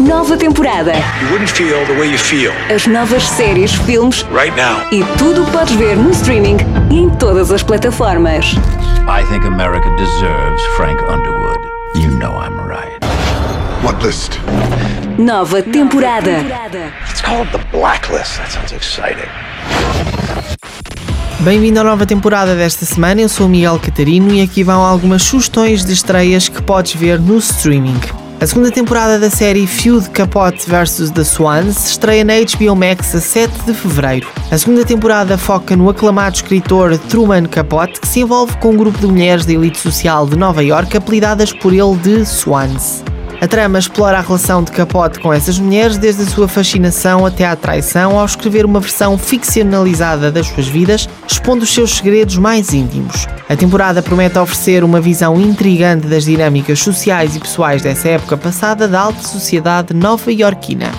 Nova temporada. You wouldn't feel the way you feel As novas séries, filmes right now. e tudo o que podes ver no streaming e em todas as plataformas. I think America deserves Frank Underwood. You know I'm right. What list? Nova temporada. It's called the Blacklist. That sounds exciting. Bem-vindo à nova temporada desta semana, eu sou o Miguel Catarino e aqui vão algumas sugestões de estreias que podes ver no streaming. A segunda temporada da série Feud Capote vs. The Swans estreia na HBO Max a 7 de fevereiro. A segunda temporada foca no aclamado escritor Truman Capote, que se envolve com um grupo de mulheres da elite social de Nova York apelidadas por ele de Swans. A trama explora a relação de Capote com essas mulheres, desde a sua fascinação até à traição, ao escrever uma versão ficcionalizada das suas vidas, expondo os seus segredos mais íntimos. A temporada promete oferecer uma visão intrigante das dinâmicas sociais e pessoais dessa época passada da alta sociedade nova-iorquina.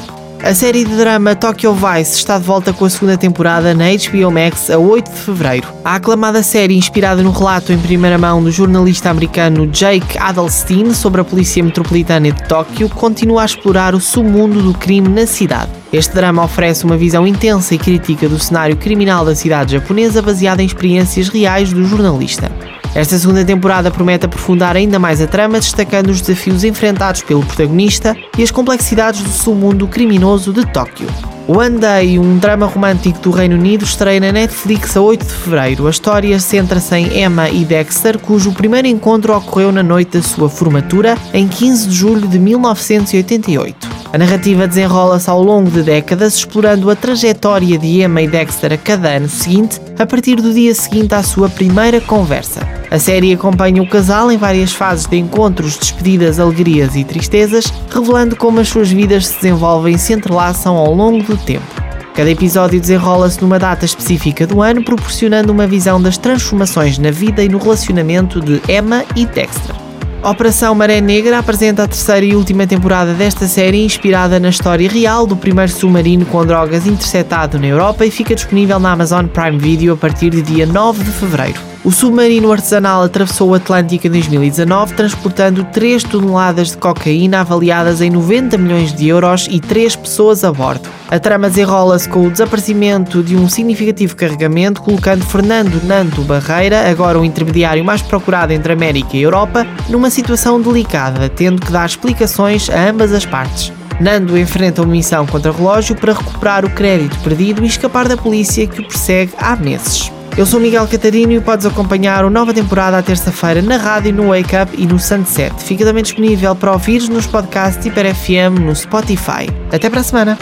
A série de drama Tokyo Vice está de volta com a segunda temporada na HBO Max a 8 de fevereiro. A aclamada série, inspirada no relato em primeira mão do jornalista americano Jake Adelstein sobre a Polícia Metropolitana de Tóquio, continua a explorar o submundo do crime na cidade. Este drama oferece uma visão intensa e crítica do cenário criminal da cidade japonesa baseada em experiências reais do jornalista. Esta segunda temporada promete aprofundar ainda mais a trama, destacando os desafios enfrentados pelo protagonista e as complexidades do submundo criminoso de Tóquio. One Day, um drama romântico do Reino Unido, estreia na Netflix a 8 de fevereiro. A história centra-se em Emma e Dexter, cujo primeiro encontro ocorreu na noite da sua formatura, em 15 de julho de 1988. A narrativa desenrola-se ao longo de décadas, explorando a trajetória de Emma e Dexter a cada ano seguinte, a partir do dia seguinte à sua primeira conversa. A série acompanha o casal em várias fases de encontros, despedidas, alegrias e tristezas, revelando como as suas vidas se desenvolvem e se entrelaçam ao longo do tempo. Cada episódio desenrola-se numa data específica do ano, proporcionando uma visão das transformações na vida e no relacionamento de Emma e Dexter. Operação Maré Negra apresenta a terceira e última temporada desta série, inspirada na história real do primeiro submarino com drogas interceptado na Europa e fica disponível na Amazon Prime Video a partir de dia 9 de fevereiro. O submarino artesanal atravessou o Atlântico em 2019, transportando 3 toneladas de cocaína avaliadas em 90 milhões de euros e 3 pessoas a bordo. A trama desenrola-se com o desaparecimento de um significativo carregamento, colocando Fernando Nando Barreira, agora o intermediário mais procurado entre América e Europa, numa situação delicada, tendo que dar explicações a ambas as partes. Nando enfrenta uma missão contra relógio para recuperar o crédito perdido e escapar da polícia que o persegue há meses. Eu sou Miguel Catarino e podes acompanhar a nova temporada à terça-feira na rádio, no Wake Up e no Sunset. Fica também disponível para ouvir nos podcasts Hiper FM no Spotify. Até para a semana!